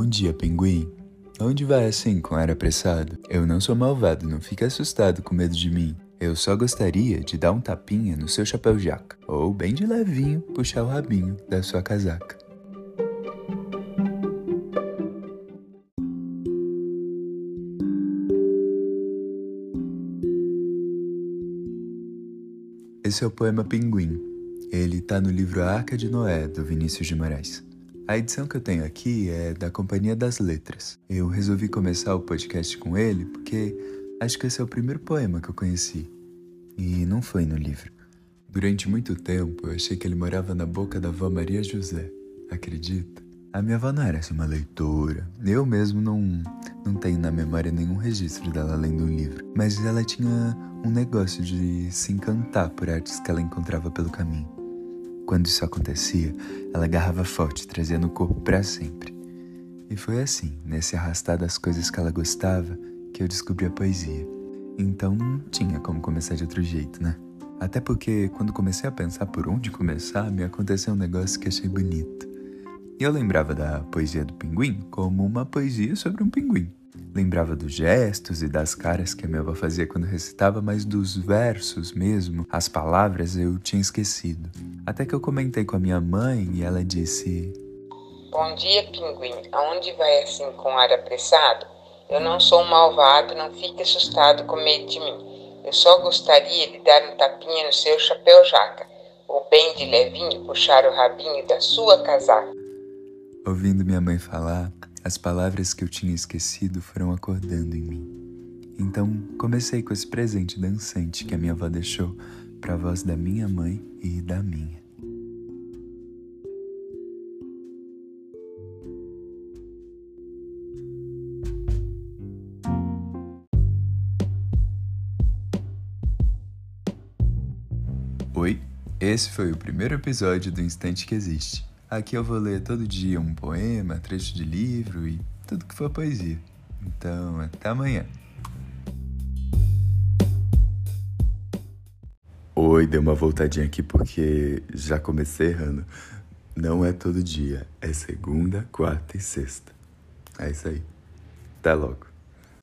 Bom dia, pinguim. Onde vai assim com ar apressado? Eu não sou malvado, não fique assustado com medo de mim. Eu só gostaria de dar um tapinha no seu chapéu jaca, ou bem de levinho puxar o rabinho da sua casaca. Esse é o poema Pinguim. Ele está no livro A Arca de Noé, do Vinícius de Moraes. A edição que eu tenho aqui é da Companhia das Letras. Eu resolvi começar o podcast com ele porque acho que esse é o primeiro poema que eu conheci. E não foi no livro. Durante muito tempo eu achei que ele morava na boca da avó Maria José. Acredita? A minha avó não era assim uma leitora. Eu mesmo não, não tenho na memória nenhum registro dela lendo um livro. Mas ela tinha um negócio de se encantar por artes que ela encontrava pelo caminho. Quando isso acontecia, ela agarrava forte, trazendo o corpo para sempre. E foi assim, nesse arrastar das coisas que ela gostava, que eu descobri a poesia. Então não tinha como começar de outro jeito, né? Até porque quando comecei a pensar por onde começar, me aconteceu um negócio que achei bonito. E eu lembrava da poesia do pinguim como uma poesia sobre um pinguim. Lembrava dos gestos e das caras que a minha avó fazia quando recitava, mas dos versos mesmo, as palavras eu tinha esquecido. Até que eu comentei com a minha mãe e ela disse: Bom dia, pinguim. Aonde vai assim com ar apressado? Eu não sou um malvado, não fique assustado com medo de mim. Eu só gostaria de dar um tapinha no seu chapéu jaca, ou bem de levinho puxar o rabinho da sua casaca. Ouvindo minha mãe falar, as palavras que eu tinha esquecido foram acordando em mim. Então comecei com esse presente dançante que a minha avó deixou para a voz da minha mãe e da minha. Oi, esse foi o primeiro episódio do Instante que Existe. Aqui eu vou ler todo dia um poema, trecho de livro e tudo que for poesia. Então, até amanhã. Oi, dei uma voltadinha aqui porque já comecei errando. Não é todo dia, é segunda, quarta e sexta. É isso aí. Até logo.